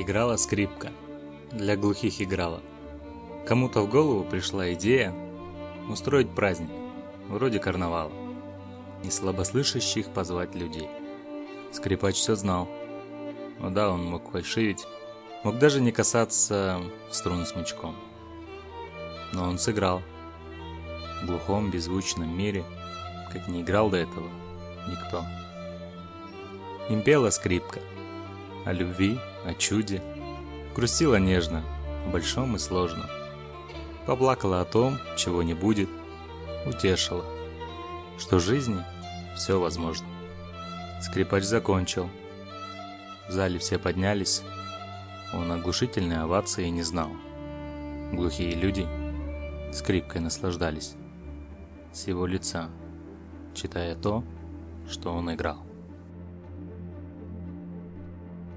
Играла скрипка. Для глухих играла. Кому-то в голову пришла идея устроить праздник, вроде карнавала, и слабослышащих позвать людей. Скрипач все знал. Ну да, он мог фальшивить, мог даже не касаться струн смычком. Но он сыграл. В глухом, беззвучном мире, как не играл до этого никто. Им пела скрипка. О любви, о чуде. Грустила нежно, о большом и сложном. Поплакала о том, чего не будет. Утешила, что в жизни все возможно. Скрипач закончил. В зале все поднялись. Он оглушительной овации не знал. Глухие люди скрипкой наслаждались с его лица, читая то, что он играл.